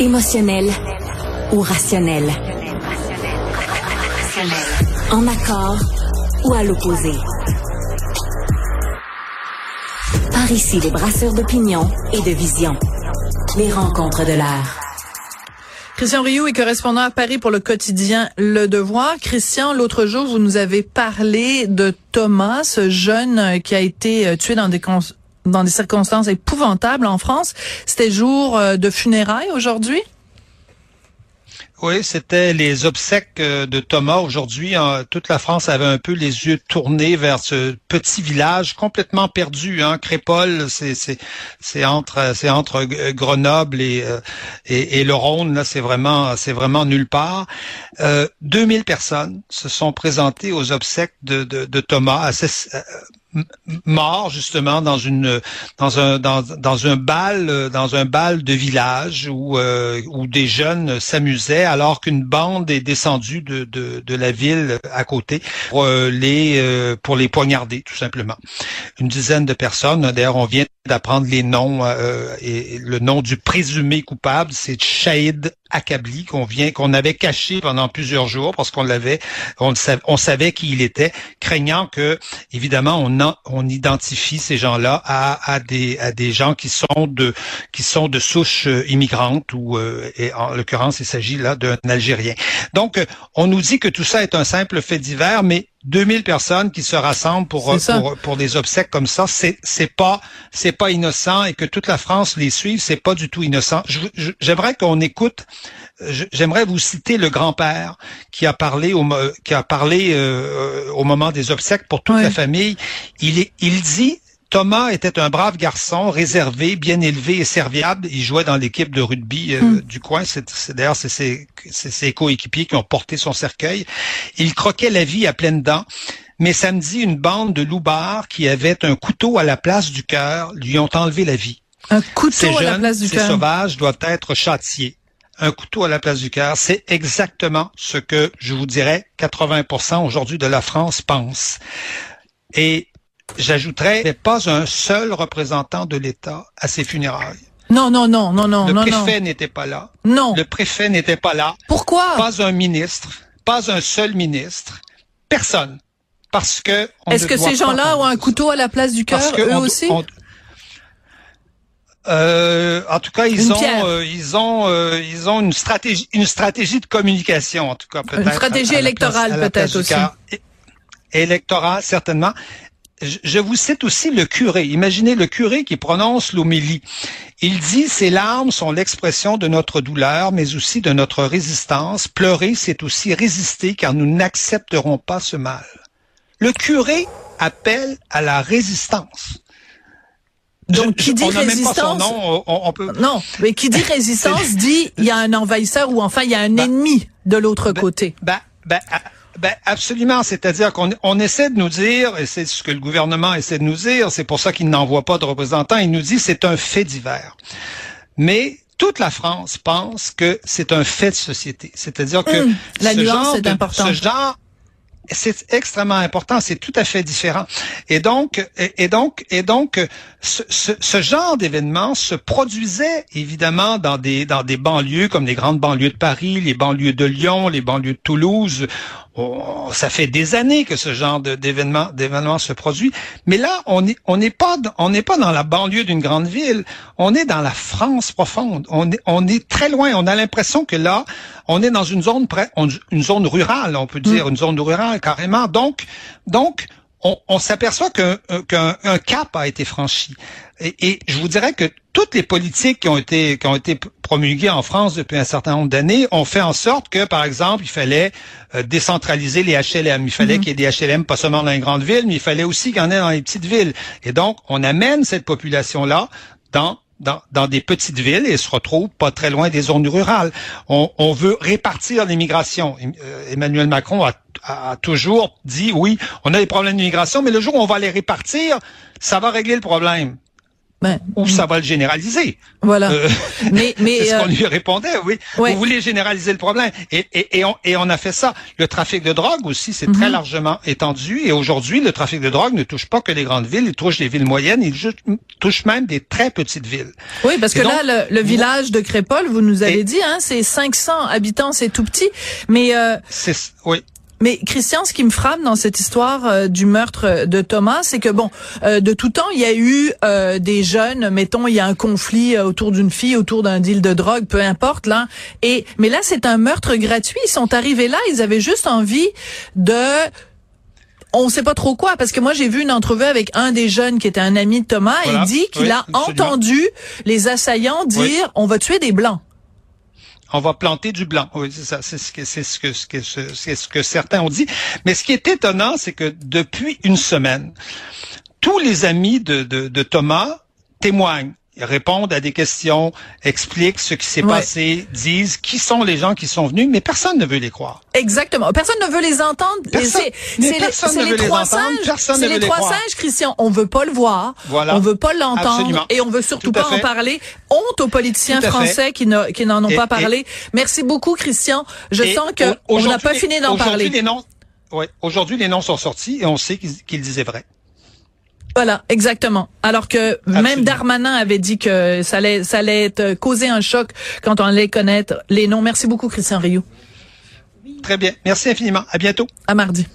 Émotionnel ou rationnel? En accord ou à l'opposé? Par ici, les brasseurs d'opinion et de vision. Les rencontres de l'air. Christian Rioux est correspondant à Paris pour le quotidien Le Devoir. Christian, l'autre jour, vous nous avez parlé de Thomas, ce jeune qui a été euh, tué dans des, dans des circonstances épouvantables en France. C'était jour euh, de funérailles aujourd'hui? Oui, c'était les obsèques euh, de Thomas. Aujourd'hui, toute la France avait un peu les yeux tournés vers ce petit village complètement perdu. Hein. Crépole, c'est c'est entre c'est entre Grenoble et, euh, et, et le Rhône. Là, c'est vraiment c'est vraiment nulle part. Euh, 2000 personnes se sont présentées aux obsèques de, de, de Thomas, mort justement dans une dans un dans, dans un bal dans un bal de village où euh, où des jeunes s'amusaient alors qu'une bande est descendue de, de, de la ville à côté pour euh, les euh, pour les poignarder tout simplement. Une dizaine de personnes d'ailleurs on vient d'apprendre les noms et le nom du présumé coupable c'est Shahid Akabli qu'on vient qu'on avait caché pendant plusieurs jours parce qu'on l'avait on, savait, on savait qui il était craignant que évidemment on on identifie ces gens-là à, à des à des gens qui sont de qui sont de souche euh, immigrantes ou euh, et en l'occurrence il s'agit là d'un Algérien. Donc euh, on nous dit que tout ça est un simple fait divers mais 2000 personnes qui se rassemblent pour pour, pour, des obsèques comme ça, c'est c'est pas c'est pas innocent et que toute la France les suive, c'est pas du tout innocent. J'aimerais qu'on écoute, j'aimerais vous citer le grand-père qui a parlé au qui a parlé euh, au moment des obsèques pour toute la famille. Il est il dit Thomas était un brave garçon, réservé, bien élevé et serviable. Il jouait dans l'équipe de rugby euh, hmm. du coin. C'est, d'ailleurs c'est ses, coéquipiers qui ont porté son cercueil. Il croquait la vie à pleines dents. Mais samedi, une bande de loupards qui avait un couteau à la place du cœur lui ont enlevé la vie. Un couteau à la place du cœur. Ces sauvages doivent être châtiés. Un couteau à la place du cœur, c'est exactement ce que je vous dirais 80% aujourd'hui de la France pense. Et J'ajouterais, il pas un seul représentant de l'État à ces funérailles. Non, non, non, non, non. Le préfet n'était pas là. Non. Le préfet n'était pas là. Pourquoi? Pas un ministre, pas un seul ministre, personne. Parce que. Est-ce que ces gens-là ont un couteau à la place du cœur, eux aussi? Euh, en tout cas, ils ont, euh, ils ont, euh, ils ont une stratégie, une stratégie de communication, en tout cas peut-être. Une stratégie électorale peut-être aussi. Électorale certainement je vous cite aussi le curé. Imaginez le curé qui prononce l'homélie. Il dit, ces larmes sont l'expression de notre douleur, mais aussi de notre résistance. Pleurer, c'est aussi résister, car nous n'accepterons pas ce mal. Le curé appelle à la résistance. Donc, qui dit résistance, on, peut... non, mais qui dit résistance dit il y a un envahisseur ou enfin il y a un ben, ennemi de l'autre ben, côté. Ben, ben absolument, c'est-à-dire qu'on on essaie de nous dire, et c'est ce que le gouvernement essaie de nous dire, c'est pour ça qu'il n'envoie pas de représentants, il nous dit c'est un fait divers. Mais toute la France pense que c'est un fait de société, c'est-à-dire que hum, la ce nuance est ce genre c'est extrêmement important, c'est tout à fait différent. Et donc, et, donc, et donc, ce, ce, genre d'événement se produisait évidemment dans des dans des banlieues comme les grandes banlieues de Paris, les banlieues de Lyon, les banlieues de Toulouse. Oh, ça fait des années que ce genre d'événement d'événement se produit, mais là on est on n'est pas on n'est pas dans la banlieue d'une grande ville, on est dans la France profonde. On est on est très loin. On a l'impression que là on est dans une zone près une zone rurale, on peut dire mm. une zone rurale carrément. Donc donc on, s'aperçoit qu'un qu'un cap a été franchi. Et, et, je vous dirais que toutes les politiques qui ont été qui ont été promulguées en France depuis un certain nombre d'années ont fait en sorte que, par exemple, il fallait euh, décentraliser les HLM. Il fallait mm-hmm. qu'il y ait des HLM pas seulement dans les grandes villes, mais il fallait aussi qu'il y en ait dans les petites villes. Et donc, on amène cette population-là dans dans, des petites villes et se retrouve pas très loin des zones rurales. On, on veut répartir l'immigration. Euh, Emmanuel Macron a, a, toujours dit oui, on a des problèmes d'immigration, mais le jour où on va les répartir, ça va régler le problème. Ben, ou ça va le généraliser. Voilà. Euh, mais mais c'est ce qu'on lui répondait. Oui. Vous voulez généraliser le problème et, et, et, on, et on a fait ça. Le trafic de drogue aussi, c'est très mhm. largement étendu. Et aujourd'hui, le trafic de drogue ne touche pas que les grandes villes, il touche les villes moyennes, il touche même des très petites villes. Oui, parce que là, le, village de Crépol, vous nous avez dit, hein, c'est 500 habitants, c'est tout petit. Mais euh, c'est oui. Mais Christian, ce qui me frappe dans cette histoire euh, du meurtre de Thomas, c'est que bon, euh, de tout temps, il y a eu euh, des jeunes, mettons, il y a un conflit autour d'une fille, autour d'un deal de drogue, peu importe là. Et mais là, c'est un meurtre gratuit. Ils sont arrivés là, ils avaient juste envie de on sait pas trop quoi parce que moi j'ai vu une entrevue avec un des jeunes qui était un ami de Thomas et il dit qu'il a entendu les assaillants dire on va tuer des blancs on va planter du blanc. Oui, c'est ça. C'est ce que certains ont dit. Mais ce qui est étonnant, c'est que depuis une semaine, tous les amis de Thomas témoignent répondent à des questions, expliquent ce qui s'est passé, disent qui sont les gens qui sont venus, mais personne ne veut les croire. Exactement. Personne ne veut les entendre. Personne, c'est les, trois sages. C'est les trois sages, Christian. On veut pas le voir. Voilà. On veut pas l'entendre. Et on veut surtout pas en parler. Honte aux politiciens français qui n'en ont pas parlé. Merci beaucoup, Christian. Je sens que on n'a pas fini d'en parler. Les noms, ouais, aujourd'hui, les noms sont sortis et on sait qu'ils disaient vrai. Voilà, exactement. Alors que même Darmanin avait dit que ça allait, ça allait être, causer un choc quand on allait connaître les noms. Merci beaucoup, Christian Rio. Très bien. Merci infiniment. À bientôt. À mardi.